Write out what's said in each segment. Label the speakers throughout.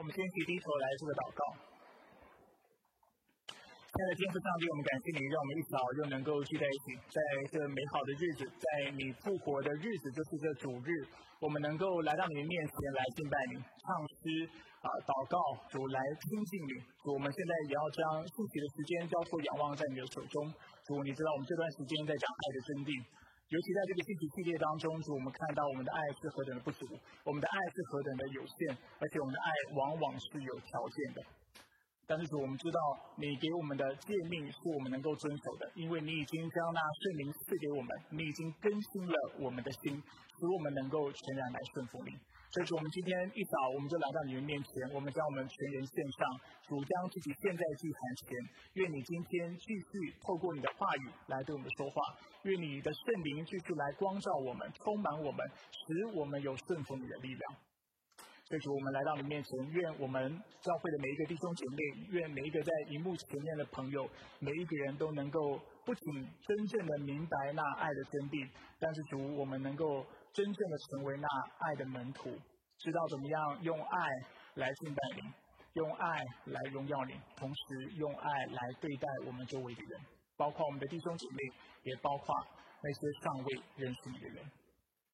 Speaker 1: 我们先去低头来做个祷告。亲爱的天父上帝，我们感谢你，让我们一早就能够聚在一起，在这美好的日子，在你复活的日子，就是这主日，我们能够来到你的面前来敬拜你，唱诗啊，祷告，主来亲近你。主，我们现在也要将自己的时间交付仰望在你的手中。主，你知道我们这段时间在讲爱的真谛。尤其在这个信息系列当中，主我们看到我们的爱是何等的不足，我们的爱是何等的有限，而且我们的爱往往是有条件的。但是主，我们知道你给我们的诫命是我们能够遵守的，因为你已经将那圣灵赐给我们，你已经更新了我们的心，使我们能够全然来顺服你。所以说，我们今天一早我们就来到你们面前，我们将我们全人献上，主将自己献在祭坛前，愿你今天继续透过你的话语来对我们说话。愿你的圣灵继续来光照我们，充满我们，使我们有顺服你的力量。所以主，我们来到你面前，愿我们教会的每一个弟兄姐妹，愿每一个在荧幕前面的朋友，每一个人都能够不仅真正的明白那爱的真谛，但是主，我们能够真正的成为那爱的门徒，知道怎么样用爱来敬拜你，用爱来荣耀你，同时用爱来对待我们周围的人。包括我们的弟兄姐妹，也包括那些尚未认识你的人。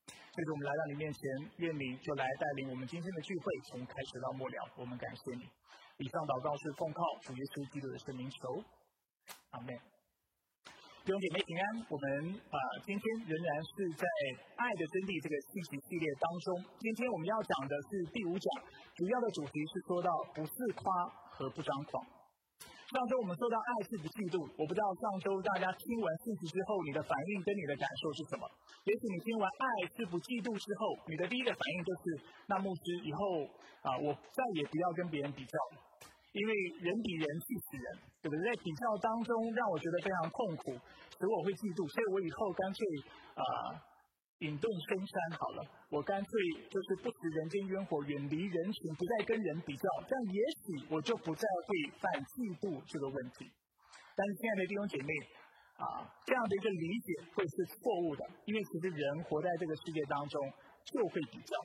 Speaker 1: 所以，我们来到你面前，愿你就来带领我们今天的聚会，从开始到末了。我们感谢你。以上祷告是奉靠主耶稣基督的圣名求，阿门。弟兄姐妹平安。我们啊，今天仍然是在爱的真谛这个信息系列当中。今天我们要讲的是第五讲，主要的主题是说到不自夸和不张狂。上周我们说到爱是不嫉妒，我不知道上周大家听完信息之后，你的反应跟你的感受是什么？也许你听完爱是不嫉妒之后，你的第一个反应就是，那牧师以后啊，我再也不要跟别人比较，因为人比人气死人，对不对？在比较当中让我觉得非常痛苦，使我会嫉妒，所以我以后干脆啊。隐遁深山好了，我干脆就是不食人间烟火，远离人群，不再跟人比较，这样也许我就不再会犯嫉妒这个问题。但是，亲爱的弟兄姐妹，啊，这样的一个理解会是错误的，因为其实人活在这个世界当中就会比较，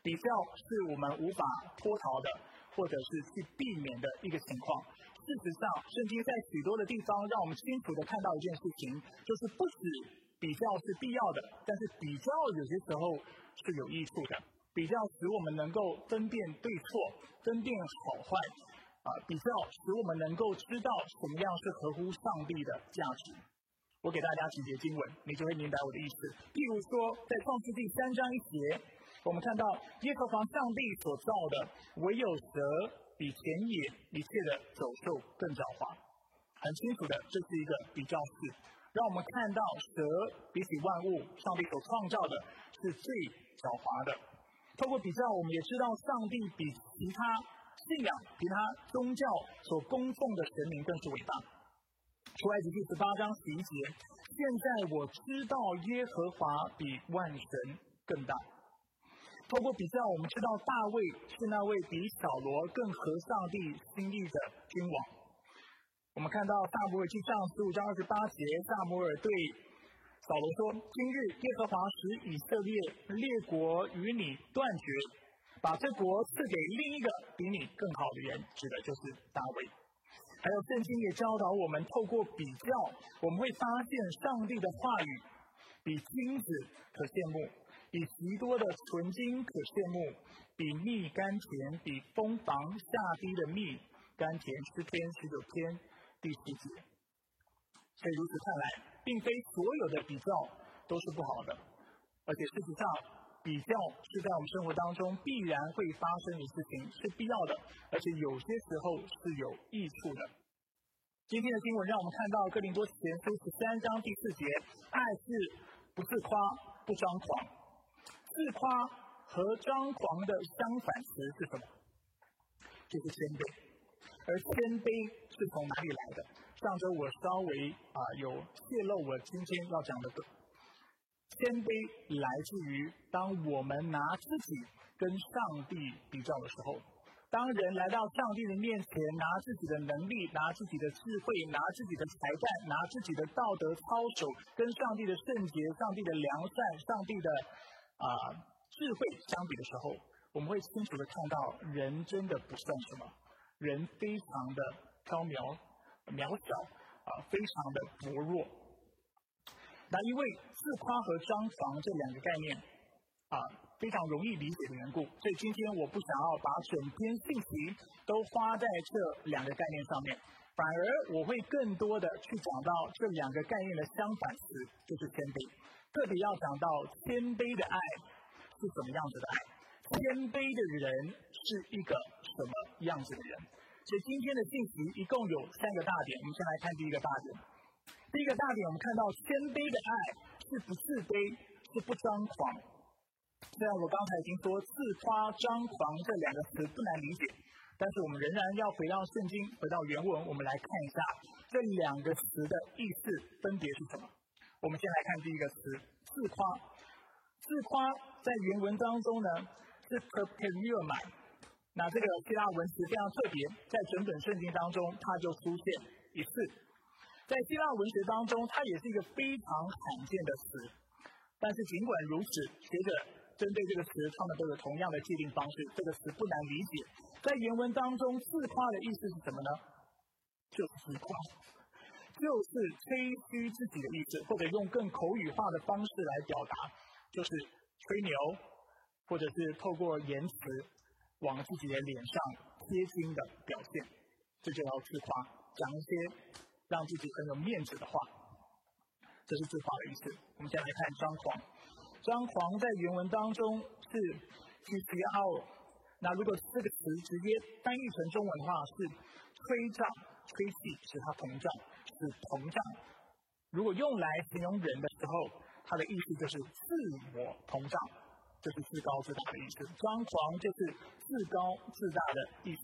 Speaker 1: 比较是我们无法脱逃的，或者是去避免的一个情况。事实上，圣经在许多的地方让我们清楚的看到一件事情，就是不止。比较是必要的，但是比较有些时候是有益处的。比较使我们能够分辨对错，分辨好坏，啊，比较使我们能够知道什么样是合乎上帝的价值。我给大家几节经文，你就会明白我的意思。譬如说，在创世纪三章一节，我们看到耶和华上帝所造的，唯有蛇比田野一切的走兽更狡猾。很清楚的，这是一个比较式。让我们看到蛇比起万物，上帝所创造的是最狡猾的。透过比较，我们也知道上帝比其他信仰、其他宗教所供奉的神明更是伟大。出埃及记十八章十一节，现在我知道耶和华比万神更大。透过比较，我们知道大卫是那位比扫罗更合上帝心意的君王。我们看到《萨摩尔记上》十五章二十八节，萨摩尔对扫罗说：“今日耶和华使以色列列国与你断绝，把这国赐给另一个比你更好的人，指的就是大卫。”还有圣经也教导我们，透过比较，我们会发现上帝的话语比金子可羡慕，比极多的纯金可羡慕，比蜜甘甜，比蜂房下滴的蜜甘甜。诗篇十九篇。第四节，所以如此看来，并非所有的比较都是不好的，而且事实上，比较是在我们生活当中必然会发生的事情，是必要的，而且有些时候是有益处的。今天的新闻让我们看到《哥林多前书》十三章第四节：爱是不自夸，不张狂。自夸和张狂的相反词是什么？就是谦卑，而谦卑。是从哪里来的？上周我稍微啊有泄露我今天要讲的。谦卑来自于当我们拿自己跟上帝比较的时候，当人来到上帝的面前，拿自己的能力、拿自己的智慧、拿自己的才干、拿自己的道德操守，跟上帝的圣洁、上帝的良善、上帝的啊智慧相比的时候，我们会清楚的看到，人真的不算什么，人非常的飘渺、渺小，啊，非常的薄弱。那因为自夸和张狂这两个概念，啊，非常容易理解的缘故，所以今天我不想要把整篇信息都花在这两个概念上面。反而我会更多的去讲到这两个概念的相反词，就是谦卑。特别要讲到谦卑的爱是什么样子的爱，谦卑的人是一个什么样子的人。所以今天的信息一共有三个大点，我们先来看第一个大点。第一个大点，我们看到谦卑的爱是不自卑，是不张狂。虽然我刚才已经说自夸、张狂这两个词不难理解。但是我们仍然要回到圣经，回到原文，我们来看一下这两个词的意思分别是什么。我们先来看第一个词“自夸”。自夸在原文当中呢是 p e r p e r u m 那这个希腊文词非常特别，在整本圣经当中它就出现一次。在希腊文学当中，它也是一个非常罕见的词。但是尽管如此，学者针对这个词，他们都有同样的界定方式。这个词不难理解。在原文当中，自夸的意思是什么呢？就是夸，就是吹嘘自己的意思，或者用更口语化的方式来表达，就是吹牛，或者是透过言辞往自己的脸上贴金的表现，这就叫自夸，讲一些让自己很有面子的话，这是自夸的意思。我们先来看张狂，张狂在原文当中是去骄傲。那如果这个词直接翻译成中文的话，是吹胀、吹气，使它膨胀，是膨胀。如果用来形容人的时候，它的意思就是自我膨胀，就是自高自大的意思。张狂就是自高自大的意思。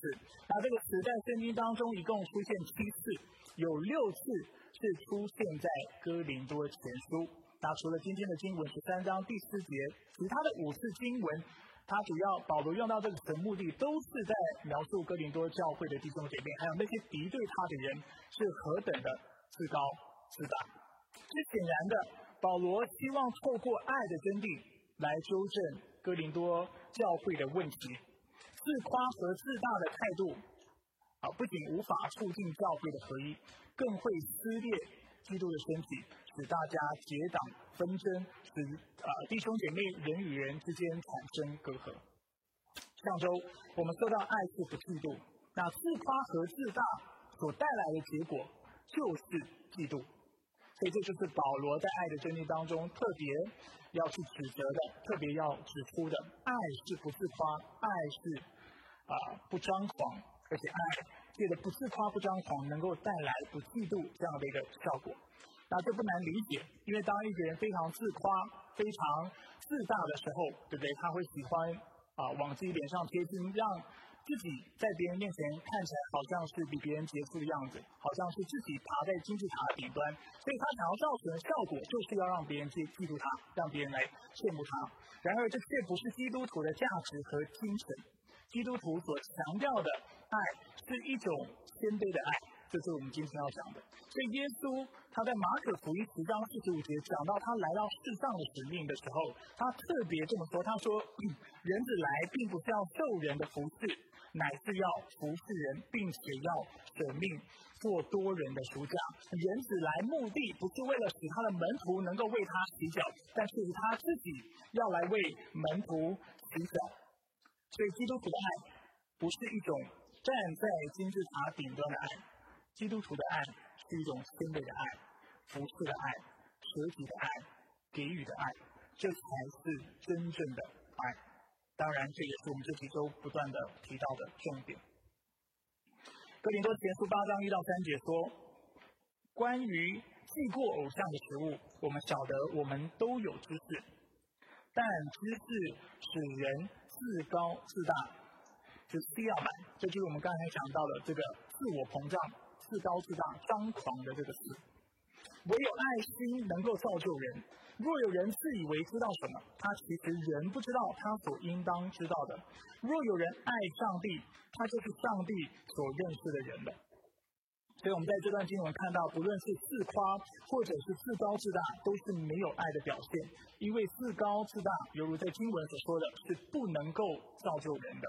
Speaker 1: 那这个词在圣经当中一共出现七次，有六次是出现在哥林多前书。那除了今天的经文十三章第四节，其他的五次经文。他主要保罗用到这个词目的，都是在描述哥林多教会的弟兄姐妹，还有那些敌对他的人是何等的自高自大。最显然的，保罗希望透过爱的真谛来纠正哥林多教会的问题。自夸和自大的态度，啊，不仅无法促进教会的合一，更会撕裂基督的身体，使大家结党纷争。使啊弟兄姐妹人与人之间产生隔阂。上周我们说到爱是不嫉妒，那自夸和自大所带来的结果就是嫉妒，所以这就是保罗在爱的真理当中特别要去指责的，特别要指出的。爱是不自夸，爱是啊不张狂，而且爱借着不自夸不张狂，能够带来不嫉妒这样的一个效果。那这不难理解，因为当一个人非常自夸、非常自大的时候，对不对？他会喜欢啊往自己脸上贴金，让自己在别人面前看起来好像是比别人杰出的样子，好像是自己爬在金字塔的顶端。所以他想要造成的效果，就是要让别人去嫉妒他，让别人来羡慕他。然而，这却不是基督徒的价值和精神。基督徒所强调的爱，是一种谦卑的爱。这是我们今天要讲的。所以耶稣他在马可福音十章四十五节讲到他来到世上的使命的时候，他特别这么说：他说，人子来并不是要受人的服侍，乃是要服侍人，并且要舍命做多人的主讲。人子来目的不是为了使他的门徒能够为他洗脚，但是他自己要来为门徒洗脚。所以基督徒的爱不是一种站在金字塔顶端的爱。基督徒的爱是一种谦卑的爱、服侍的爱、舍己的爱、给予的爱，这才是真正的爱。当然，这也是我们这几周不断的提到的重点。哥林多前书八章一到三节说，关于祭过偶像的食物，我们晓得我们都有知识，但知识使人自高自大，这是需要版。这就是我们刚才讲到的这个自我膨胀。自高自大、张狂的这个词，唯有爱心能够造就人。若有人自以为知道什么，他其实人不知道他所应当知道的。若有人爱上帝，他就是上帝所认识的人了。所以我们在这段经文看到，不论是自夸或者是自高自大，都是没有爱的表现。因为自高自大，犹如在经文所说的，是不能够造就人的，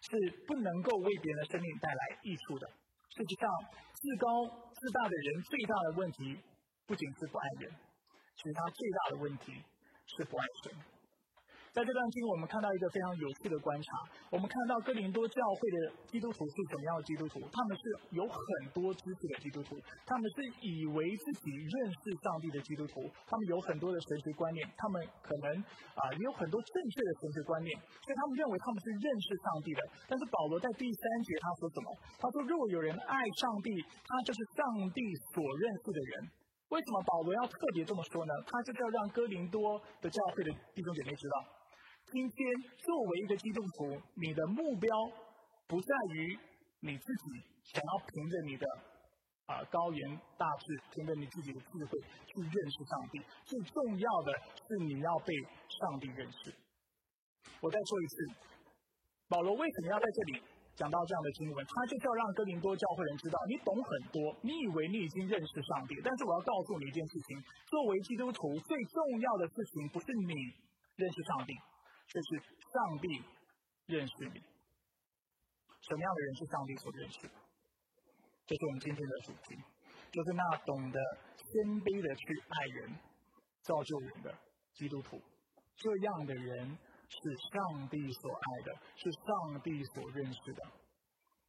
Speaker 1: 是不能够为别人的生命带来益处的。实际上，自高自大的人最大的问题，不仅是不爱人，其实他最大的问题是不爱神。在这段经，我们看到一个非常有趣的观察。我们看到哥林多教会的基督徒是怎么样的基督徒？他们是有很多知识的基督徒，他们是以为自己认识上帝的基督徒，他们有很多的神学观念，他们可能啊也有很多正确的神学观念，所以他们认为他们是认识上帝的。但是保罗在第三节他说什么？他说：“若有人爱上帝，他就是上帝所认识的人。”为什么保罗要特别这么说呢？他就是要让哥林多的教会的弟兄姐妹知道。今天作为一个基督徒，你的目标不在于你自己想要凭着你的啊高言大志，凭着你自己的智慧去认识上帝。最重要的是你要被上帝认识。我再说一次，保罗为什么要在这里讲到这样的经文？他就是要让哥林多教会人知道，你懂很多，你以为你已经认识上帝，但是我要告诉你一件事情：作为基督徒，最重要的事情不是你认识上帝。这是上帝认识你，什么样的人是上帝所认识的？这是我们今天的主题，就是那懂得谦卑的去爱人、造就人的基督徒。这样的人是上帝所爱的，是上帝所认识的。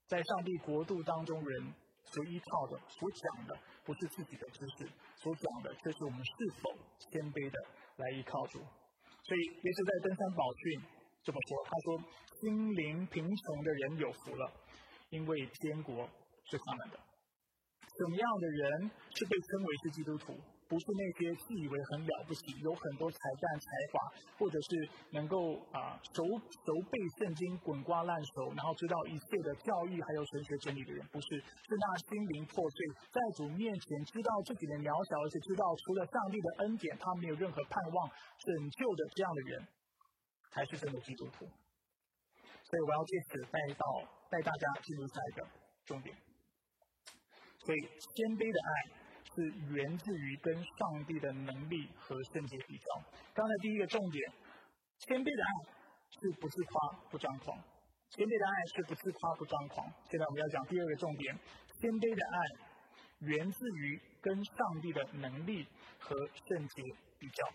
Speaker 1: 在上帝国度当中，人所依靠的、所讲的，不是自己的知识，所讲的却是我们是否谦卑的来依靠主。所以，也是在登山宝训这么说。他说：“心灵贫穷的人有福了，因为天国是他们的。”什么样的人是被称为是基督徒？不是那些自以为很了不起、有很多才干才华，或者是能够啊熟熟背圣经、滚瓜烂熟，然后知道一切的教育还有神学真理的人。不是，是那心灵破碎，在主面前知道自己的渺小，而且知道除了上帝的恩典，他没有任何盼望拯救的这样的人，才是真的基督徒。所以我要借此带到带大家进入下一个重点。所以谦卑的爱。是源自于跟上帝的能力和圣洁比较。刚才第一个重点，谦卑的爱是不自夸不张狂，谦卑的爱是不自夸不张狂。现在我们要讲第二个重点，谦卑的爱源自于跟上帝的能力和圣洁比较。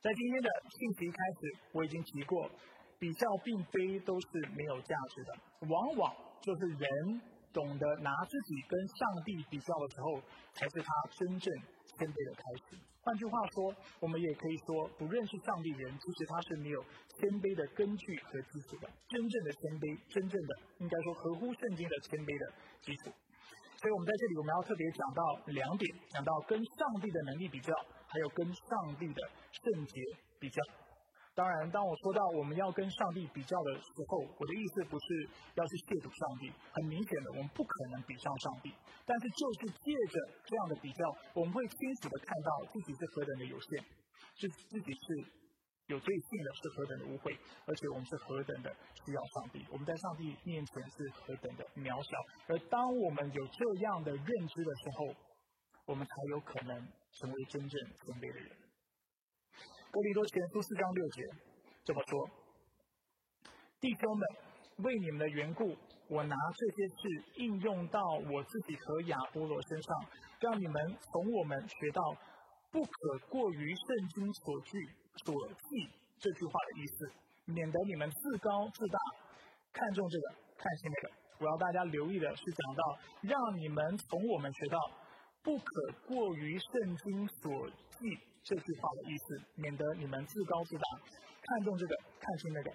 Speaker 1: 在今天的信息开始，我已经提过，比较并非都是没有价值的，往往就是人。懂得拿自己跟上帝比较的时候，才是他真正谦卑的开始。换句话说，我们也可以说，不认识上帝的人，其实他是没有谦卑的根据和基础的。真正的谦卑，真正的应该说合乎圣经的谦卑的基础。所以我们在这里，我们要特别讲到两点：讲到跟上帝的能力比较，还有跟上帝的圣洁比较。当然，当我说到我们要跟上帝比较的时候，我的意思不是要去亵渎上帝。很明显的，我们不可能比上上帝。但是，就是借着这样的比较，我们会清楚的看到自己是何等的有限，是自己是有罪性的，是何等的污秽，而且我们是何等的需要上帝。我们在上帝面前是何等的渺小。而当我们有这样的认知的时候，我们才有可能成为真正谦卑的人。格里多前书四章六节这么说：“弟兄们，为你们的缘故，我拿这些事应用到我自己和亚波罗身上，让你们从我们学到不可过于圣经所句所记这句话的意思，免得你们自高自大，看重这个，看轻那个。我要大家留意的是讲到，让你们从我们学到不可过于圣经所记。”这句话的意思，免得你们自高自大，看重这个，看轻那个。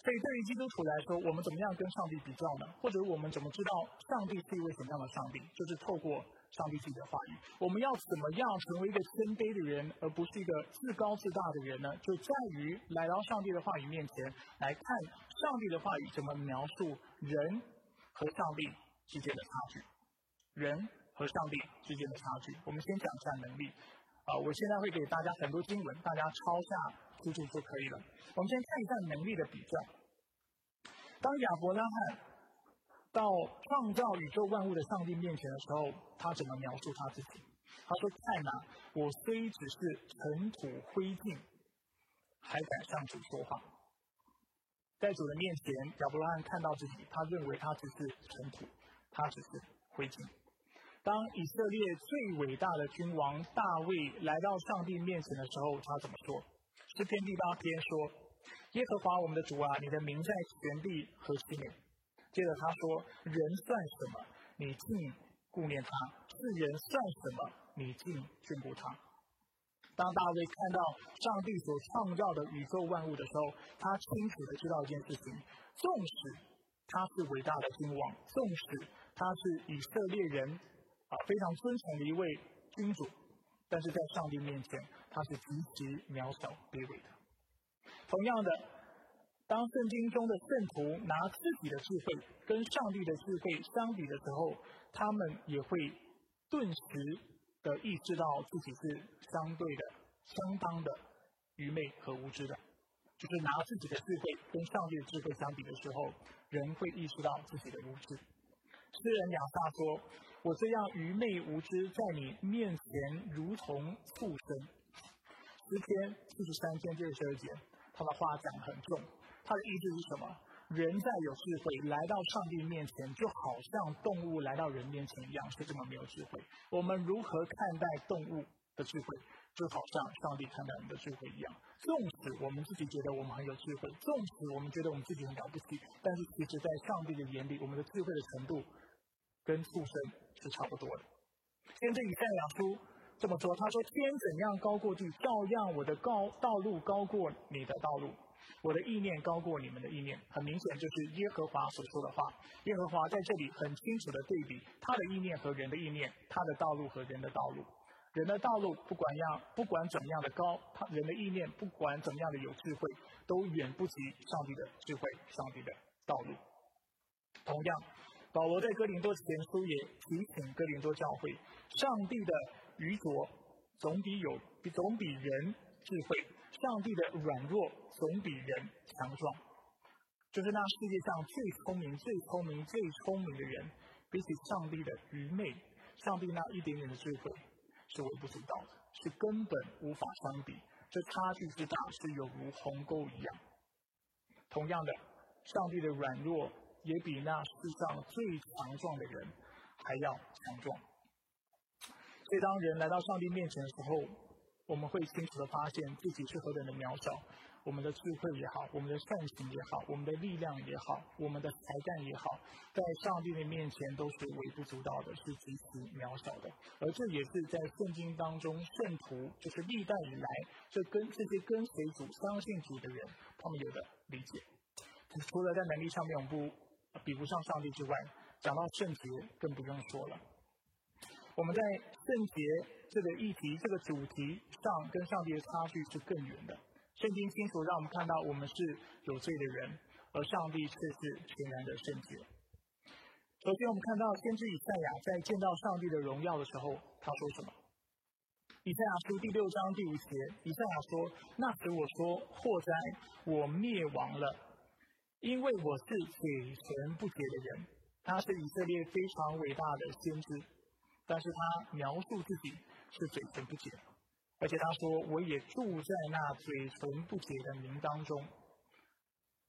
Speaker 1: 所以对于基督徒来说，我们怎么样跟上帝比较呢？或者我们怎么知道上帝是一位什么样的上帝？就是透过上帝自己的话语。我们要怎么样成为一个谦卑的人，而不是一个自高自大的人呢？就在于来到上帝的话语面前，来看上帝的话语怎么描述人和上帝之间的差距，人和上帝之间的差距。我们先讲一下能力。啊，我现在会给大家很多经文，大家抄下记住就可以了。我们先看一下能力的比较。当亚伯拉罕，到创造宇宙万物的上帝面前的时候，他怎么描述他自己？他说：“看呐，我虽只是尘土灰烬，还敢向主说话。”在主的面前，亚伯拉罕看到自己，他认为他只是尘土，他只是灰烬。当以色列最伟大的君王大卫来到上帝面前的时候，他怎么说？诗篇第八篇说：“耶和华我们的主啊，你的名在全地何其美。”接着他说：“人算什么？你竟顾念他；是人算什么？你竟眷顾他。”当大卫看到上帝所创造的宇宙万物的时候，他清楚的知道一件事情：纵使他是伟大的君王，纵使他是以色列人。啊，非常尊崇的一位君主，但是在上帝面前，他是极其渺小卑微的。同样的，当圣经中的圣徒拿自己的智慧跟上帝的智慧相比的时候，他们也会顿时的意识到自己是相对的、相当的愚昧和无知的。就是拿自己的智慧跟上帝的智慧相比的时候，人会意识到自己的无知。诗人亚萨说。我这样愚昧无知，在你面前如同畜生。十天四十三天这十二节，他的话讲很重。他的意思是什么？人在有智慧来到上帝面前，就好像动物来到人面前一样，是这么没有智慧。我们如何看待动物的智慧，就好像上帝看待人的智慧一样。纵使我们自己觉得我们很有智慧，纵使我们觉得我们自己很了不起，但是其实在上帝的眼里，我们的智慧的程度跟畜生。是差不多的。先知以赛亚书这么说，他说：“天怎样高过地，照样我的高道路高过你的道路，我的意念高过你们的意念。”很明显，就是耶和华所说的话。耶和华在这里很清楚的对比他的意念和人的意念，他的道路和人的道路。人的道路不管样，不管怎么样的高，他人的意念不管怎么样的有智慧，都远不及上帝的智慧，上帝的道路。同样。保罗在哥林多前书也提醒哥林多教会：上帝的愚拙总比有总比人智慧；上帝的软弱总比人强壮。就是那世界上最聪明、最聪明、最聪明的人，比起上帝的愚昧，上帝那一点点的智慧是微不足道的，是根本无法相比。这差距之大，是有如鸿沟一样。同样的，上帝的软弱。也比那世上最强壮的人还要强壮。所以，当人来到上帝面前的时候，我们会清楚的发现自己是何等的渺小。我们的智慧也好，我们的善行也好，我们的力量也好，我们的才干也好，在上帝的面前都是微不足道的，是极其渺小的。而这也是在圣经当中，圣徒就是历代以来，这跟这些跟随主、相信主的人，他们有的理解。除了在能力上面，我们不。比不上上帝之外，讲到圣洁更不用说了。我们在圣洁这个议题、这个主题上，跟上帝的差距是更远的。圣经清楚让我们看到，我们是有罪的人，而上帝却是全然的圣洁。首先，我们看到先知以赛亚在见到上帝的荣耀的时候，他说什么？以赛亚书第六章第五节，以赛亚说：“那时我说，祸灾，我灭亡了。”因为我是嘴唇不洁的人，他是以色列非常伟大的先知，但是他描述自己是嘴唇不洁，而且他说我也住在那嘴唇不洁的民当中，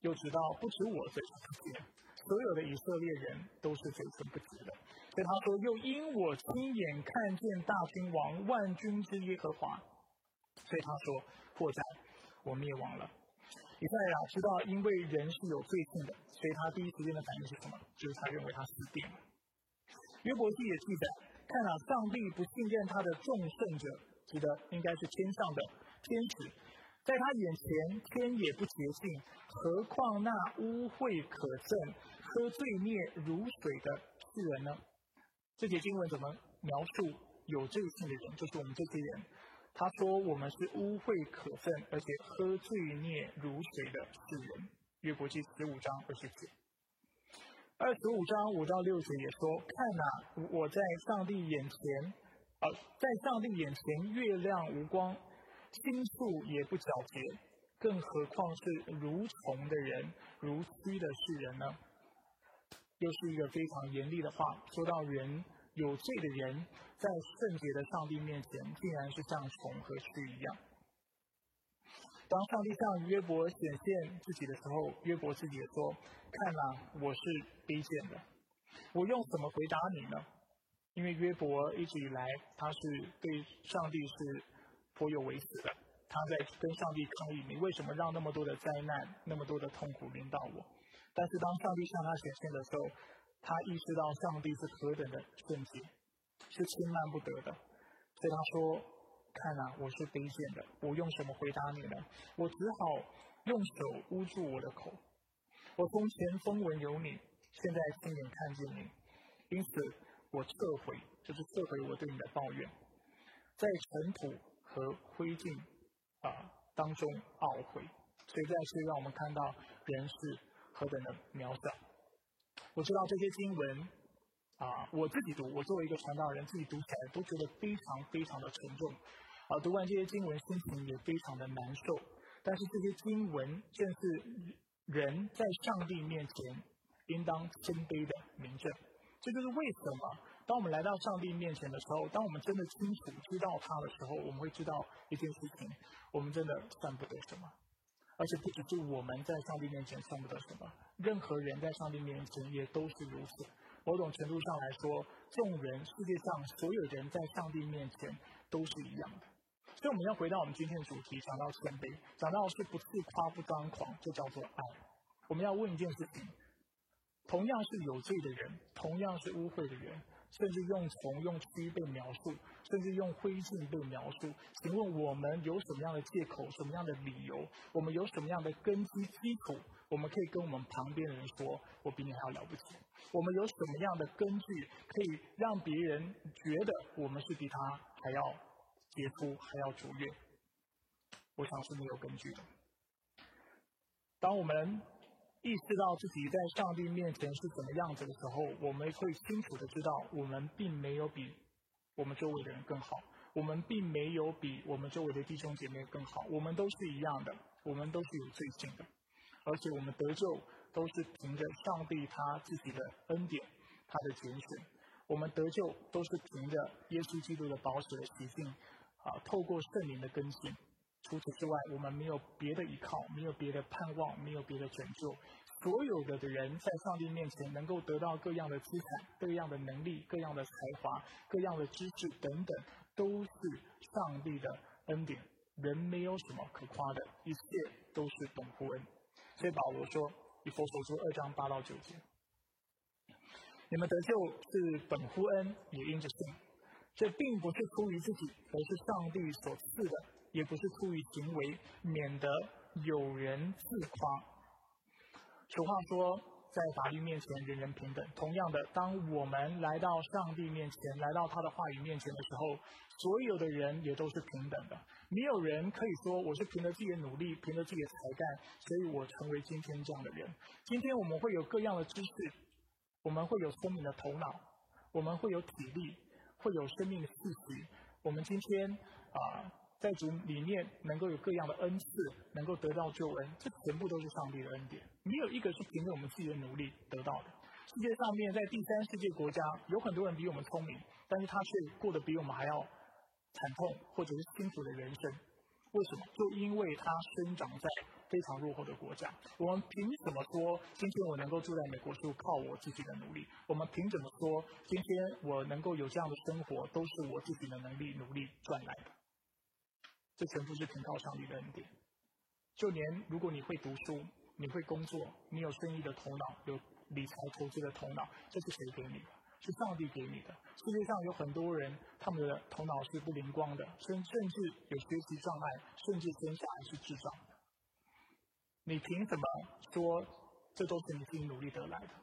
Speaker 1: 又知道不止我嘴唇不洁，所有的以色列人都是嘴唇不洁的，所以他说又因我亲眼看见大君王万军之耶和华，所以他说祸灾，我灭亡了。以赛亚知道，因为人是有罪性的，所以他第一时间的反应是什么？就是他认为他死定了。约伯记也记载，看啊，上帝不信任他的众圣者，指的应该是天上的天使，在他眼前天也不洁净，何况那污秽可憎、喝罪孽如水的世人呢？这节经文怎么描述有罪性的人？就是我们这些人。他说：“我们是污秽可憎，而且喝罪孽如水的世人。”约伯记十五章二十节。二十五章五到六节也说：“看呐，我在上帝眼前，呃，在上帝眼前，月亮无光，星宿也不皎洁，更何况是如虫的人，如蛆的世人呢？”又是一个非常严厉的话，说到人有罪的人在圣洁的上帝面前，竟然是像虫和蛆一样。当上帝向约伯显现自己的时候，约伯自己也说：“看呐，我是卑贱的。我用什么回答你呢？因为约伯一直以来他是对上帝是颇有微词的，他在跟上帝抗议：你为什么让那么多的灾难、那么多的痛苦临到我？”但是当上帝向他显现的时候，他意识到上帝是何等的圣洁，是轻慢不得的，所以他说：“看啊，我是卑贱的，我用什么回答你呢？我只好用手捂住我的口。我从前风闻有你，现在亲眼看见你，因此我撤回，就是撤回我对你的抱怨，在尘土和灰烬啊当中懊悔。所以再次让我们看到人是。”何等的渺小！我知道这些经文啊，我自己读，我作为一个传道人，自己读起来都觉得非常非常的沉重。啊，读完这些经文，心情也非常的难受。但是这些经文正是人在上帝面前应当谦卑的明证。这就是为什么，当我们来到上帝面前的时候，当我们真的清楚知道他的时候，我们会知道一件事情：我们真的算不得什么。而且不只是我们在上帝面前算不得什么，任何人在上帝面前也都是如此。某种程度上来说，众人世界上所有人在上帝面前都是一样的。所以我们要回到我们今天的主题，讲到谦卑，讲到是不自夸不张狂，就叫做爱。我们要问一件事情：同样是有罪的人，同样是污秽的人。甚至用虫、用蛆被描述，甚至用灰烬被描述。请问我们有什么样的借口、什么样的理由？我们有什么样的根基基础？我们可以跟我们旁边的人说：“我比你还要了不起。”我们有什么样的根据可以让别人觉得我们是比他还要杰出、还要卓越？我想是没有根据的。当我们。意识到自己在上帝面前是怎么样子的时候，我们会清楚的知道，我们并没有比我们周围的人更好，我们并没有比我们周围的弟兄姐妹更好，我们都是一样的，我们都是有罪性的，而且我们得救都是凭着上帝他自己的恩典，他的拣选，我们得救都是凭着耶稣基督的宝血的洗净，啊，透过圣灵的更新。除此之外，我们没有别的依靠，没有别的盼望，没有别的拯救。所有的的人在上帝面前能够得到各样的资产、各样的能力、各样的才华、各样的知识等等，都是上帝的恩典。人没有什么可夸的，一切都是本乎恩。所以保罗说：“以佛所说二章八到九节，你们得救是本乎恩，也因着信。这并不是出于自己，而是上帝所赐的。”也不是出于行为，免得有人自夸。俗话说，在法律面前人人平等。同样的，当我们来到上帝面前，来到他的话语面前的时候，所有的人也都是平等的。没有人可以说我是凭着自己的努力，凭着自己的才干，所以我成为今天这样的人。今天我们会有各样的知识，我们会有聪明的头脑，我们会有体力，会有生命的气息。我们今天啊。在主里面能够有各样的恩赐，能够得到救恩，这全部都是上帝的恩典，没有一个是凭着我们自己的努力得到的。世界上面在第三世界国家，有很多人比我们聪明，但是他却过得比我们还要惨痛或者是辛苦的人生。为什么？就因为他生长在非常落后的国家。我们凭什么说今天我能够住在美国是靠我自己的努力？我们凭什么说今天我能够有这样的生活都是我自己的能力努力赚来的？这全部是凭靠上帝的恩典。就连如果你会读书，你会工作，你有生意的头脑，有理财投资的头脑，这是谁给你的？是上帝给你的。世界上有很多人，他们的头脑是不灵光的，甚甚至有学习障碍，甚至生下来是智障。你凭什么说这都是你自己努力得来的？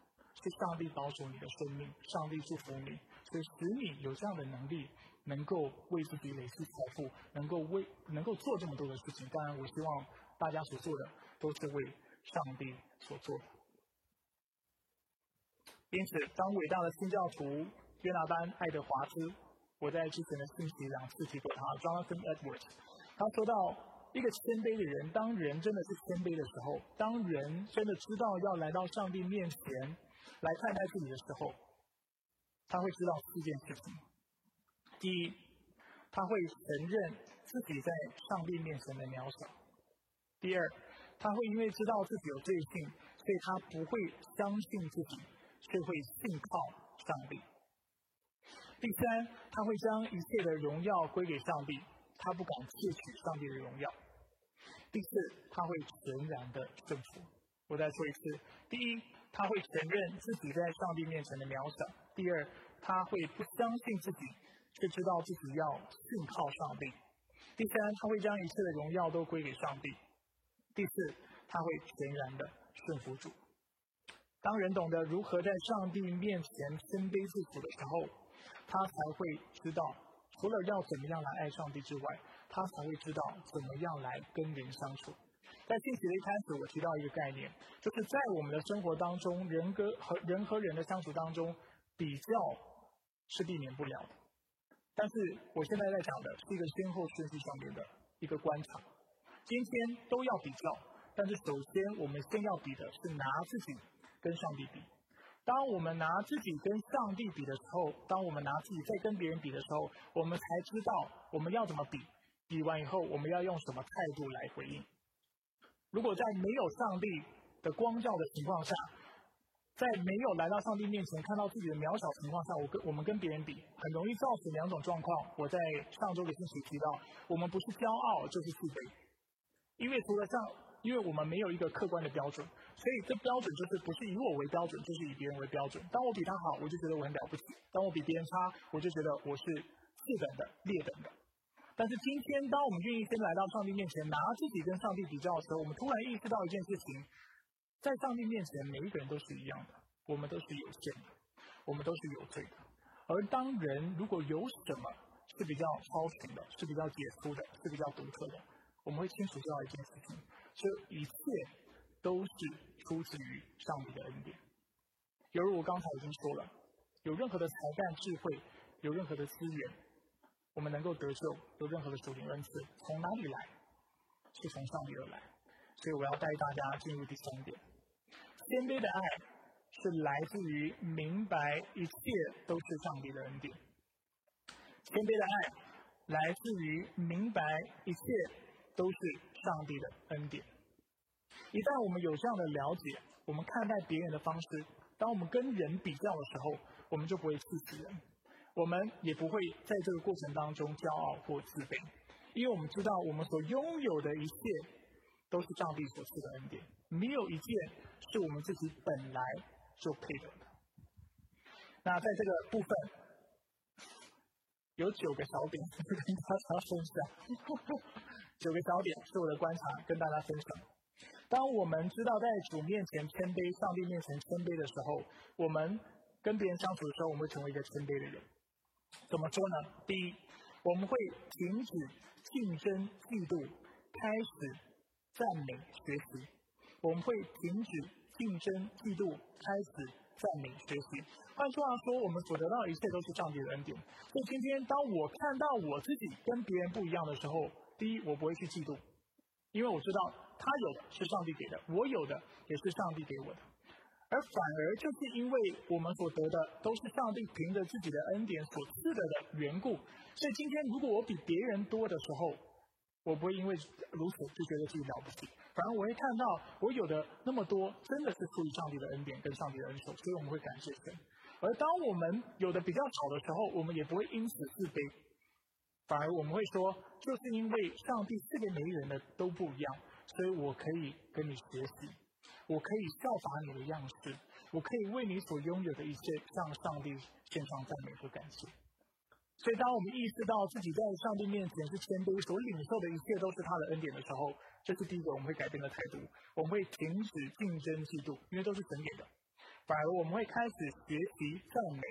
Speaker 1: 是上帝保守你的生命，上帝祝福你，所以使你有这样的能力。能够为自己累积财富，能够为能够做这么多的事情，当然我希望大家所做的都是为上帝所做的。因此，当伟大的新教徒约拿丹·爱德华兹，我在之前的信息两次提过他，Jonathan Edwards，他说到一个谦卑的人，当人真的是谦卑的时候，当人真的知道要来到上帝面前，来看待自己的时候，他会知道四件事情：第一，他会承认自己在上帝面前的渺小；第二，他会因为知道自己有罪性，所以他不会相信自己，却会信靠上帝；第三，他会将一切的荣耀归给上帝，他不敢窃取上帝的荣耀；第四，他会全然的顺服。我再说一次：第一，他会承认自己在上帝面前的渺小；第二，他会不相信自己，却知道自己要信靠上帝；第三，他会将一切的荣耀都归给上帝；第四，他会全然的顺服主。当人懂得如何在上帝面前谦卑自苦的时候，他才会知道，除了要怎么样来爱上帝之外，他才会知道怎么样来跟人相处。在信息的一开始，我提到一个概念，就是在我们的生活当中，人跟和人和人的相处当中，比较是避免不了的。但是我现在在讲的是一个先后顺序上面的一个观察。今天都要比较，但是首先我们先要比的是拿自己跟上帝比。当我们拿自己跟上帝比的时候，当我们拿自己再跟别人比的时候，我们才知道我们要怎么比。比完以后，我们要用什么态度来回应。如果在没有上帝的光照的情况下，在没有来到上帝面前看到自己的渺小情况下，我跟我们跟别人比，很容易造成两种状况。我在上周的信息提到，我们不是骄傲就是自卑，因为除了上，因为我们没有一个客观的标准，所以这标准就是不是以我为标准，就是以别人为标准。当我比他好，我就觉得我很了不起；当我比别人差，我就觉得我是次等的、劣等的。但是今天，当我们愿意先来到上帝面前，拿自己跟上帝比较的时候，我们突然意识到一件事情：在上帝面前，每一个人都是一样的，我们都是有限的，我们都是有罪的。而当人如果有什么是比较超群的，是比较杰出的，是比较独特的，我们会清楚知道一件事情：这一切都是出自于上帝的恩典。犹如我刚才已经说了，有任何的才干、智慧，有任何的资源。我们能够得救，有任何的属灵恩赐，从哪里来？是从上帝而来。所以我要带大家进入第三点：谦卑的爱是来自于明白一切都是上帝的恩典。谦卑的爱来自于明白一切都是上帝的恩典。一旦我们有这样的了解，我们看待别人的方式，当我们跟人比较的时候，我们就不会刺激人。我们也不会在这个过程当中骄傲或自卑，因为我们知道我们所拥有的一切都是上帝所赐的恩典，没有一件是我们自己本来就配得的。那在这个部分，有九个小点跟大家分享，九个小点是我的观察，跟大家分享。当我们知道在主面前谦卑、上帝面前谦卑的时候，我们跟别人相处的时候，我们会成为一个谦卑的人。怎么说呢？第一，我们会停止竞争、嫉妒，开始赞美、学习。我们会停止竞争、嫉妒，开始赞美、学习。换句话说，我们所得到的一切都是上帝的恩典。所以今天，当我看到我自己跟别人不一样的时候，第一，我不会去嫉妒，因为我知道他有的是上帝给的，我有的也是上帝给我的。而反而就是因为我们所得的都是上帝凭着自己的恩典所赐的的缘故，所以今天如果我比别人多的时候，我不会因为如此就觉得自己了不起，反而我会看到我有的那么多真的是出于上帝的恩典跟上帝的恩宠，所以我们会感谢神。而当我们有的比较少的时候，我们也不会因此自卑，反而我们会说，就是因为上帝赐给每一个人的都不一样，所以我可以跟你学习。我可以效法你的样式，我可以为你所拥有的一切向上帝献上赞美和感谢。所以，当我们意识到自己在上帝面前是谦卑，所领受的一切都是他的恩典的时候，这是第一个我们会改变的态度。我们会停止竞争嫉妒，因为都是神给的。反而我们会开始学习赞美，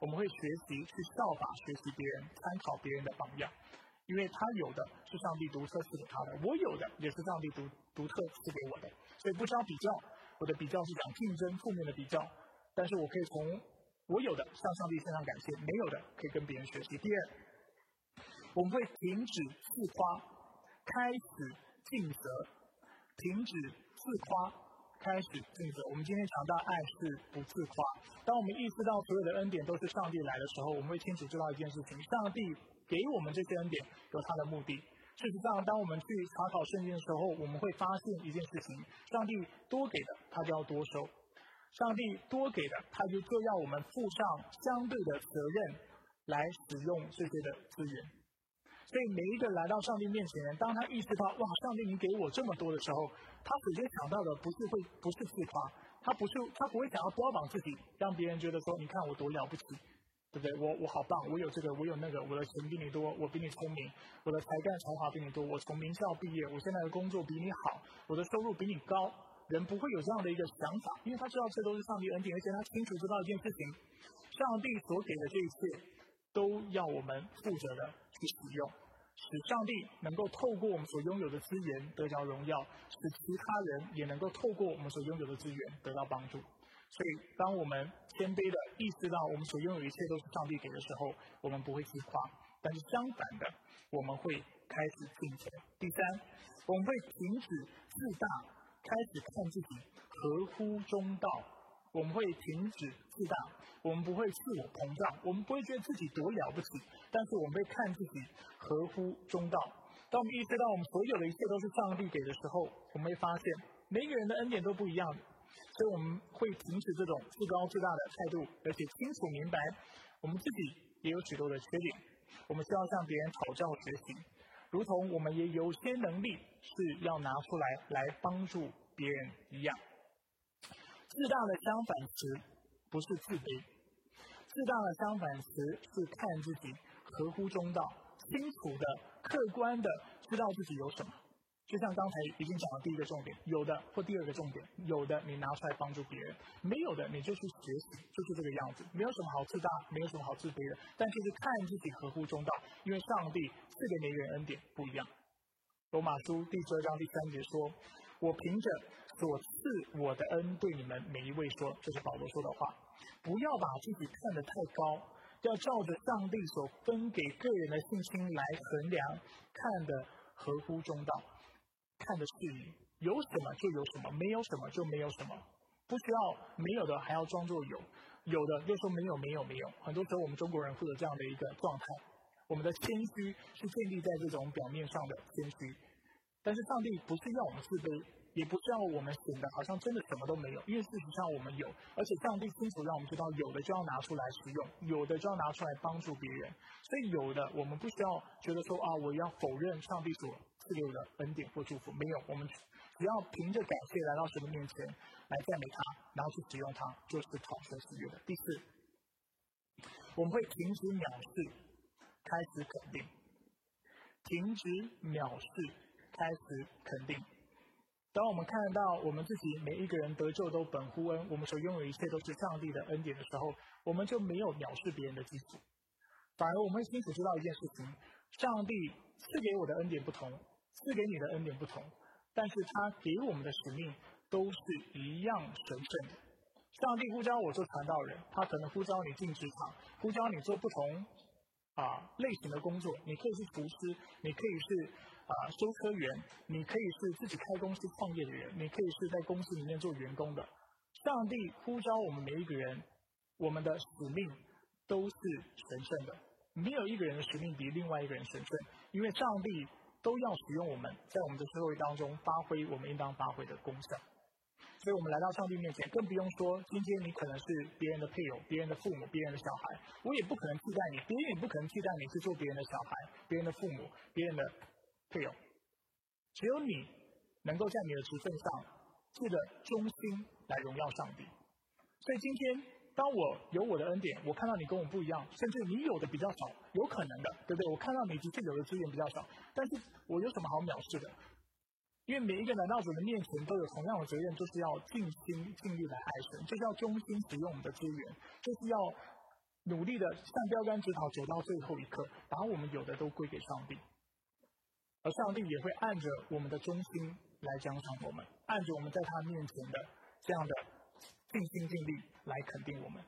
Speaker 1: 我们会学习去效法、学习别人、参考别人的榜样，因为他有的是上帝独特赐给他的，我有的也是上帝独独特赐给我的。所以不需要比较，我的比较是讲竞争负面的比较，但是我可以从我有的向上帝身上感谢，没有的可以跟别人学习。第二，我们会停止自夸，开始尽责；停止自夸，开始尽责。我们今天强调爱是不自夸。当我们意识到所有的恩典都是上帝来的时候，我们会清楚知道一件事情：上帝给我们这些恩典有他的目的。事实上，当我们去查考圣经的时候，我们会发现一件事情：上帝多给的，他就要多收；上帝多给的，他就就要我们负上相对的责任来使用这些的资源。所以每一个来到上帝面前，当他意识到哇，上帝你给我这么多的时候，他首先想到的不是会不是自夸，他不是他不会想要标榜自己，让别人觉得说你看我多了不起，对不对？我我好棒，我有这个，我有那个，我的钱比你多，我比你聪明，我的才干才华比你多，我从名校毕业，我现在的工作比你好，我的收入比你高。人不会有这样的一个想法，因为他知道这都是上帝恩典，而且他清楚知道一件事情：上帝所给的这一切。都要我们负责的去使用，使上帝能够透过我们所拥有的资源得着荣耀，使其他人也能够透过我们所拥有的资源得到帮助。所以，当我们谦卑的意识到我们所拥有一切都是上帝给的时候，我们不会自夸；但是相反的，我们会开始敬虔。第三，我们会停止自大，开始看自己合乎中道。我们会停止自大。我们不会自我膨胀，我们不会觉得自己多了不起，但是我们会看自己合乎中道。当我们意识到我们所有的一切都是上帝给的时候，我们会发现每个人的恩典都不一样，所以我们会停止这种自高自大的态度，而且清楚明白我们自己也有许多的缺点，我们需要向别人讨教学习，如同我们也有些能力是要拿出来来帮助别人一样。自大的相反词不是自卑。自大的相反词是看自己合乎中道，清楚的、客观的知道自己有什么。就像刚才已经讲了第一个重点，有的或第二个重点，有的你拿出来帮助别人，没有的你就去学习，就是这个样子。没有什么好自大，没有什么好自卑的，但就是看自己合乎中道，因为上帝赐给每个人恩典不一样。罗马书第十二章第三节说：“我凭着所赐我的恩对你们每一位说，这是保罗说的话。”不要把自己看得太高，要照着上帝所分给个人的信心来衡量，看得合乎中道，看的是。有什么就有什么，没有什么就没有什么。不需要没有的还要装作有，有的又说没有没有没有。很多时候我们中国人会有这样的一个状态，我们的谦虚是建立在这种表面上的谦虚，但是上帝不是要我们自卑。也不是要我们显得好像真的什么都没有，因为事实上我们有，而且上帝清楚让我们知道，有的就要拿出来使用，有的就要拿出来帮助别人。所以有的我们不需要觉得说啊，我要否认上帝所赐给的恩典或祝福，没有，我们只要凭着感谢来到神的面前来赞美他，然后去使用它，就是讨神喜悦的。第四，我们会停止藐视，开始肯定，停止藐视，开始肯定。当我们看到我们自己每一个人得救都本乎恩，我们所拥有一切都是上帝的恩典的时候，我们就没有藐视别人的基础，反而我们清楚知道一件事情：上帝赐给我的恩典不同，赐给你的恩典不同，但是他给我们的使命都是一样神圣的。上帝呼召我做传道人，他可能呼召你进职场，呼召你做不同啊类型的工作，你可以是厨师，你可以是。啊，修车员，你可以是自己开公司创业的人，你可以是在公司里面做员工的。上帝呼召我们每一个人，我们的使命都是神圣的，没有一个人的使命比另外一个人神圣，因为上帝都要使用我们在我们的社会当中发挥我们应当发挥的功效。所以我们来到上帝面前，更不用说今天你可能是别人的配偶、别人的父母、别人的小孩，我也不可能替代你，别人也不可能替代你去做别人的小孩、别人的父母、别人的。配偶，只有你能够在你的职分上记得忠心来荣耀上帝。所以今天，当我有我的恩典，我看到你跟我不一样，甚至你有的比较少，有可能的，对不对？我看到你的确有的资源比较少，但是我有什么好藐视的？因为每一个来到主的面前都有同样的责任，就是要尽心尽力来爱神，就是要忠心使用我们的资源，就是要努力的向标杆指导走到最后一刻，把我们有的都归给上帝。而上帝也会按着我们的忠心来奖赏我们，按着我们在他面前的这样的尽心尽力来肯定我们。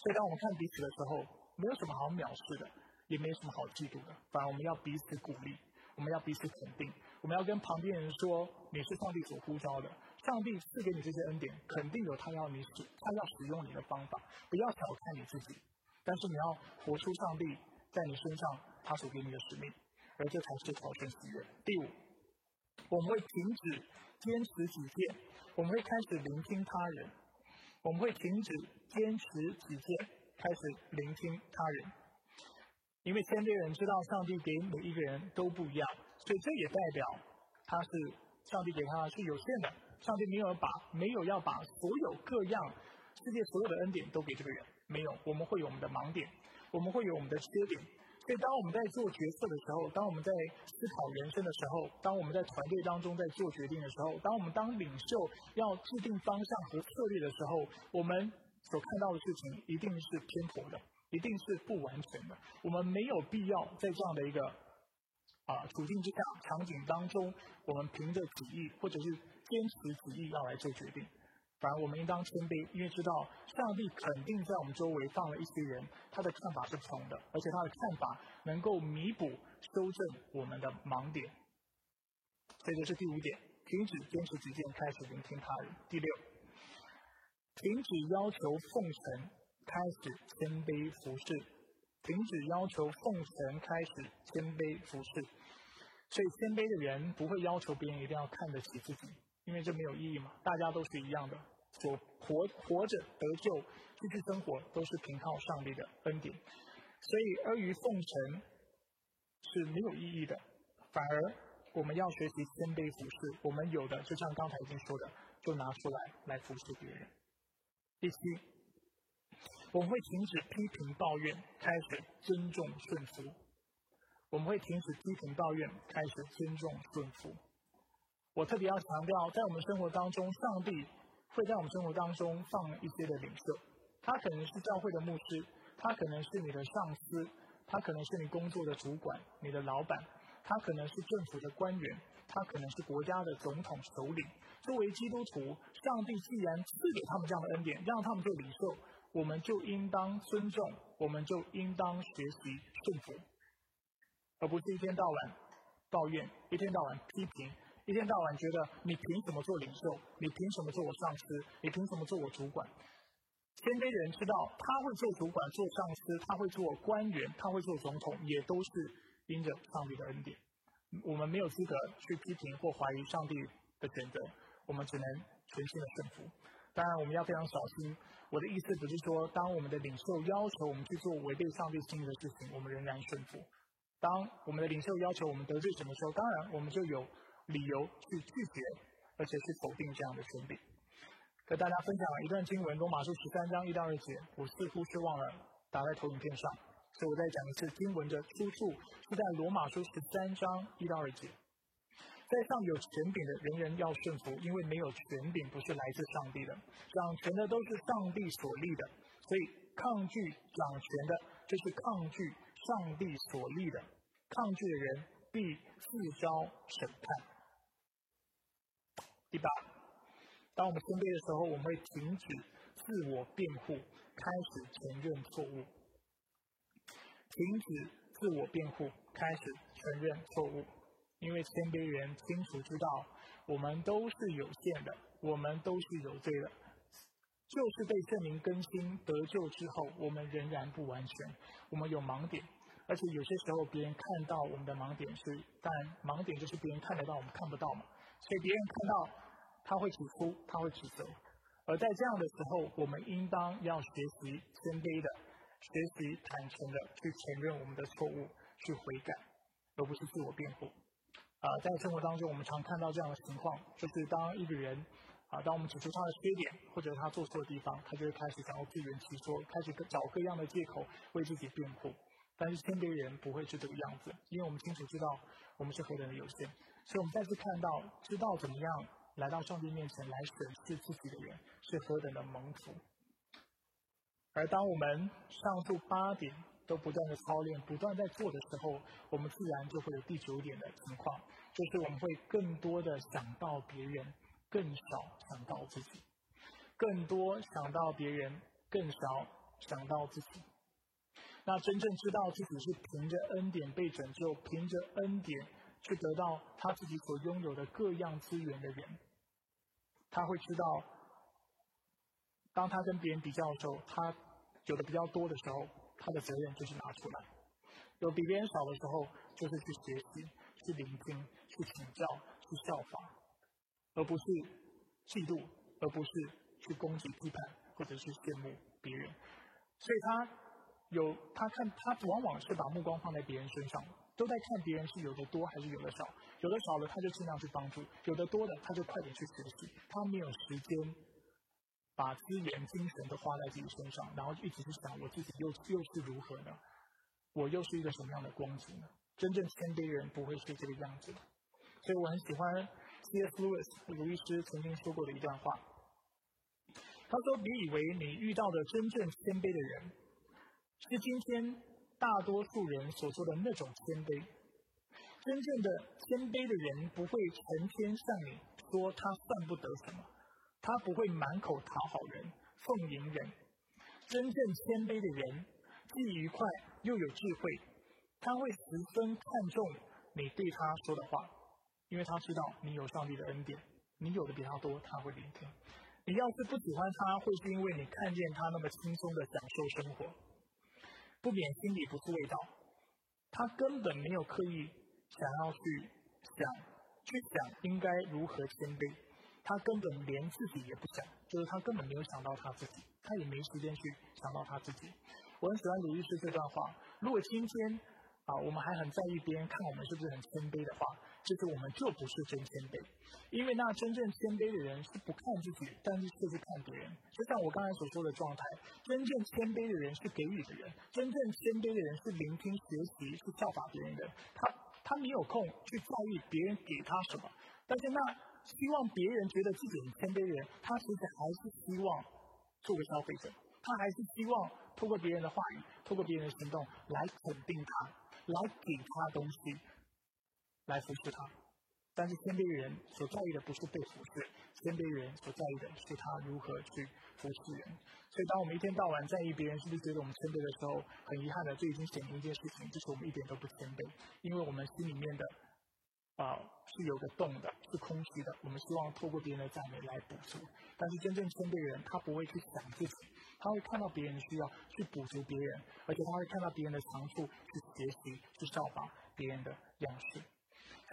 Speaker 1: 所以，当我们看彼此的时候，没有什么好藐视的，也没有什么好嫉妒的，反而我们要彼此鼓励，我们要彼此肯定，我们要跟旁边人说：“你是上帝所呼召的，上帝赐给你这些恩典，肯定有他要你使，他要使用你的方法。不要小看你自己，但是你要活出上帝在你身上他所给你的使命，而这才是朝圣喜悦。第五，我们会停止坚持己见，我们会开始聆听他人，我们会停止坚持己见，开始聆听他人。因为谦卑人知道上帝给每一个人都不一样，所以这也代表他是上帝给他是有限的。上帝没有把没有要把所有各样世界所有的恩典都给这个人，没有。我们会有我们的盲点，我们会有我们的缺点。所以当我们在做决策的时候，当我们在思考人生的时候，当我们在团队当中在做决定的时候，当我们当领袖要制定方向和策略的时候，我们所看到的事情一定是偏颇的，一定是不完全的。我们没有必要在这样的一个啊处境之下、场景当中，我们凭着主意或者是。坚持主意要来做决定，反而我们应当谦卑，因为知道上帝肯定在我们周围放了一些人，他的看法是不同的，而且他的看法能够弥补、修正我们的盲点。这就是第五点：停止坚持己见，开始聆听他人。第六，停止要求奉承，开始谦卑服侍；停止要求奉承，开始谦卑服侍。所以，谦卑的人不会要求别人一定要看得起自己。因为这没有意义嘛，大家都是一样的，所活活着得救，继续生活都是凭靠上帝的恩典，所以阿谀奉承是没有意义的，反而我们要学习谦卑服侍，我们有的就像刚才已经说的，就拿出来来服侍别人。第七，我们会停止批评抱怨，开始尊重顺服。我们会停止批评抱怨，开始尊重顺服。我特别要强调，在我们生活当中，上帝会在我们生活当中放一些的领袖，他可能是教会的牧师，他可能是你的上司，他可能是你工作的主管、你的老板，他可能是政府的官员，他可能是国家的总统首领。作为基督徒，上帝既然赐给他们这样的恩典，让他们做领袖，我们就应当尊重，我们就应当学习顺服，而不是一天到晚抱怨，一天到晚批评。一天到晚觉得你凭什么做领袖？你凭什么做我上司？你凭什么做我主管？谦卑的人知道他会做主管、做上司，他会做官员，他会做总统，也都是因着上帝的恩典。我们没有资格去批评或怀疑上帝的选择，我们只能全心的顺服。当然，我们要非常小心。我的意思不是说，当我们的领袖要求我们去做违背上帝心意的事情，我们仍然顺服。当我们的领袖要求我们得罪什么时候，当然我们就有。理由去拒绝，而且去否定这样的权柄。和大家分享一段经文，《罗马书》十三章一到二节。我似乎是忘了打在投影片上，所以我再讲一次经文的出处是在《罗马书》十三章一到二节。在上有权柄的人人要顺服，因为没有权柄不是来自上帝的，掌权的都是上帝所立的，所以抗拒掌权的，就是抗拒上帝所立的，抗拒的人必自招审判。第八，当我们谦卑的时候，我们会停止自我辩护，开始承认错误。停止自我辩护，开始承认错误。因为谦卑人清楚知道，我们都是有限的，我们都是有罪的。就是被圣灵更新得救之后，我们仍然不完全，我们有盲点，而且有些时候别人看到我们的盲点是，但盲点就是别人看得到，我们看不到嘛。所以别人看到。他会指出，他会指责，而在这样的时候，我们应当要学习谦卑的，学习坦诚的去承认我们的错误，去悔改，而不是自我辩护。啊，在生活当中，我们常看到这样的情况，就是当一个人，啊，当我们指出他的缺点或者他做错的地方，他就会开始想要自圆其说，开始找各样的借口为自己辩护。但是谦卑人不会是这个样子，因为我们清楚知道我们是何等的有限，所以我们再次看到，知道怎么样。来到上帝面前来审视自己的人是何等的蒙福，而当我们上述八点都不断的操练、不断在做的时候，我们自然就会有第九点的情况，就是我们会更多的想到别人，更少想到自己；更多想到别人，更少想到自己。那真正知道自己是凭着恩典被拯救，凭着恩典去得到他自己所拥有的各样资源的人。他会知道，当他跟别人比较的时候，他有的比较多的时候，他的责任就是拿出来；有比别人少的时候，就是去学习、去聆听、去请教、去效仿，而不是嫉妒，而不是去攻击、批判或者是羡慕别人。所以他有他看他往往是把目光放在别人身上。都在看别人是有的多还是有的少，有的少了他就尽量去帮助，有的多的他就快点去学习，他没有时间把资源、精神都花在自己身上，然后一直去想我自己又又是如何呢？我又是一个什么样的光景呢？真正谦卑的人不会是这个样子，所以我很喜欢 C.S. Lewis 鲁律师曾经说过的一段话，他说：“别以为你遇到的真正谦卑的人是今天。”大多数人所说的那种谦卑，真正的谦卑的人不会成天向你说他算不得什么，他不会满口讨好人、奉迎人。真正谦卑的人既愉快又有智慧，他会十分看重你对他说的话，因为他知道你有上帝的恩典，你有的比他多，他会聆听。你要是不喜欢他，会是因为你看见他那么轻松的享受生活。不免心里不是味道，他根本没有刻意想要去想，去想应该如何谦卑，他根本连自己也不想，就是他根本没有想到他自己，他也没时间去想到他自己。我很喜欢鲁律师这段话，如果今天啊我们还很在意别人看我们是不是很谦卑的话。就是我们就不是真谦卑，因为那真正谦卑的人是不看自己，但是却是看别人。就像我刚才所说的状态，真正谦卑的人是给予的人，真正谦卑的人是聆听、学习、是效法别人的。他他没有空去在意别人给他什么，但是那希望别人觉得自己很谦卑的人，他其实还是希望做个消费者，他还是希望通过别人的话语，通过别人的行动来肯定他，来给他东西。来服侍他，但是谦卑的人所在意的不是被服侍，谦卑的人所在意的是他如何去服侍人。所以，当我们一天到晚在意别人是不是觉得我们谦卑的时候，很遗憾的，这已经显明一件事情，就是我们一点都不谦卑，因为我们心里面的啊是有个洞的，是空虚的。我们希望透过别人的赞美来补足，但是真正谦卑的人，他不会去想自己，他会看到别人的需要去补足别人，而且他会看到别人的长处去学习，去效仿别人的样式。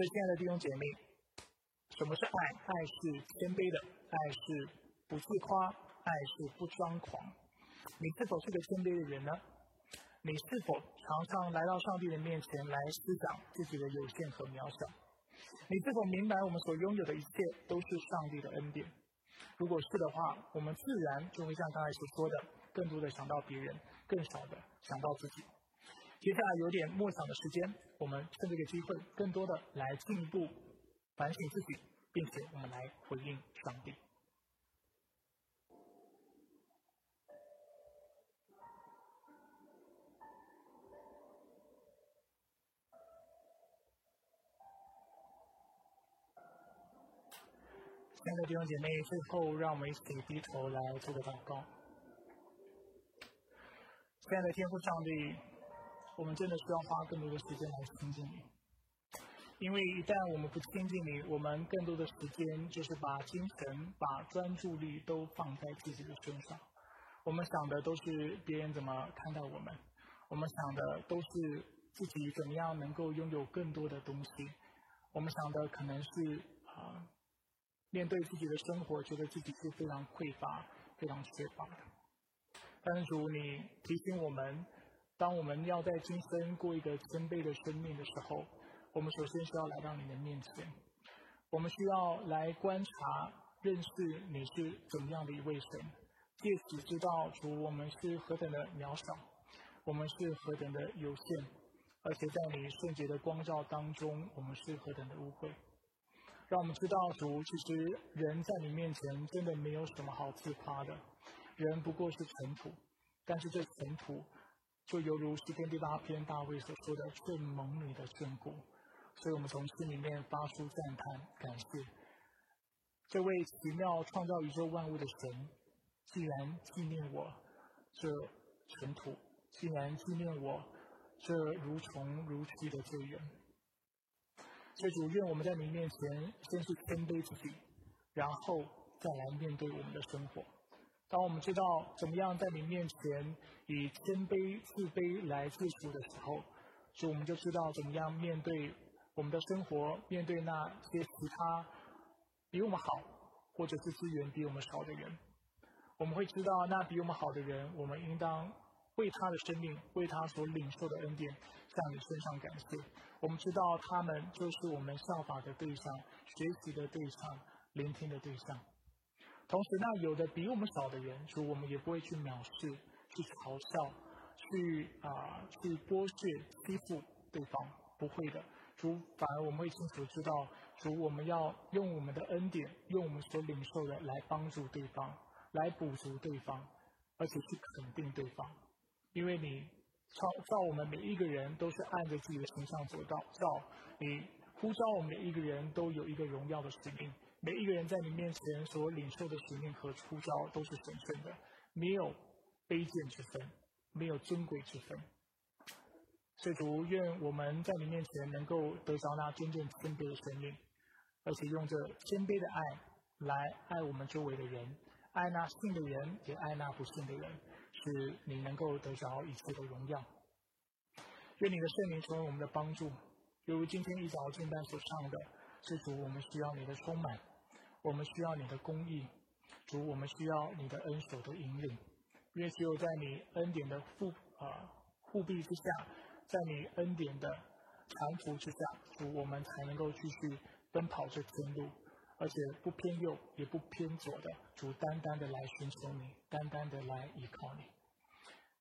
Speaker 1: 所以，亲爱的弟兄姐妹，什么是爱？爱是谦卑的，爱是不自夸，爱是不张狂。你是否是个谦卑的人呢？你是否常常来到上帝的面前来思想自己的有限和渺小？你是否明白我们所拥有的一切都是上帝的恩典？如果是的话，我们自然就会像刚才所说的，更多的想到别人，更少的想到自己。接下来有点默想的时间，我们趁这个机会，更多的来进一步反省自己，并且我们来回应上帝。亲爱的弟兄姐妹，最后让我们一起低头来做个祷告。亲爱的天父上帝。我们真的需要花更多的时间来亲近你，因为一旦我们不亲近你，我们更多的时间就是把精神、把专注力都放在自己的身上。我们想的都是别人怎么看待我们，我们想的都是自己怎么样能够拥有更多的东西。我们想的可能是啊，面对自己的生活，觉得自己是非常匮乏、非常缺乏的。但是主，你提醒我们。当我们要在今生过一个谦卑的生命的时候，我们首先需要来到你的面前，我们需要来观察、认识你是怎么样的一位神，借此知道主我们是何等的渺小，我们是何等的有限，而且在你圣洁的光照当中，我们是何等的污秽。让我们知道主，其实人在你面前真的没有什么好自夸的，人不过是尘土，但是这尘土。就犹如诗篇第八篇大卫所说的“最蒙你的眷顾”，所以我们从心里面发出赞叹、感谢。这位奇妙创造宇宙万物的神，既然纪念我这尘土，既然纪念我这如虫如蛆的罪人，这主愿我们在你面前先是谦卑自己，然后再来面对我们的生活。当我们知道怎么样在你面前以谦卑、自卑来自处的时候，所以我们就知道怎么样面对我们的生活，面对那些其他比我们好或者是资源比我们少的人。我们会知道那比我们好的人，我们应当为他的生命、为他所领受的恩典向你身上感谢。我们知道他们就是我们效法的对象、学习的对象、聆听的对象。同时，那有的比我们少的人，主我们也不会去藐视、去嘲笑、去啊去剥削、欺负对方，不会的。主反而我们会清楚知道，主我们要用我们的恩典，用我们所领受的来帮助对方，来补足对方，而且去肯定对方，因为你创造我们每一个人都是按着自己的形象所造，造你呼召我们每一个人都有一个荣耀的使命。每一个人在你面前所领受的使命和呼召都是神圣的，没有卑贱之分，没有尊贵之分。所以主愿我们在你面前能够得着那真正谦卑的生命，而且用这谦卑的爱来爱我们周围的人，爱那信的人，也爱那不信的人，使你能够得着一切的荣耀。愿你的圣灵成为我们的帮助，犹如今天一早敬拜所唱的，是主我们需要你的充满。我们需要你的公义，主，我们需要你的恩手的引领，因为只有在你恩典的护啊护庇之下，在你恩典的搀扶之下，主，我们才能够继续奔跑这天路，而且不偏右也不偏左的，主单单的来寻求你，单单的来依靠你。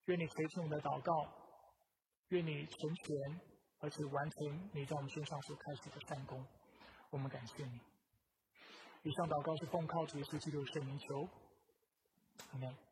Speaker 1: 愿你垂听我的祷告，愿你成全而且完成你在我们身上所开始的善功，我们感谢你。以上祷告是奉靠主耶稣基督圣名求，阿门。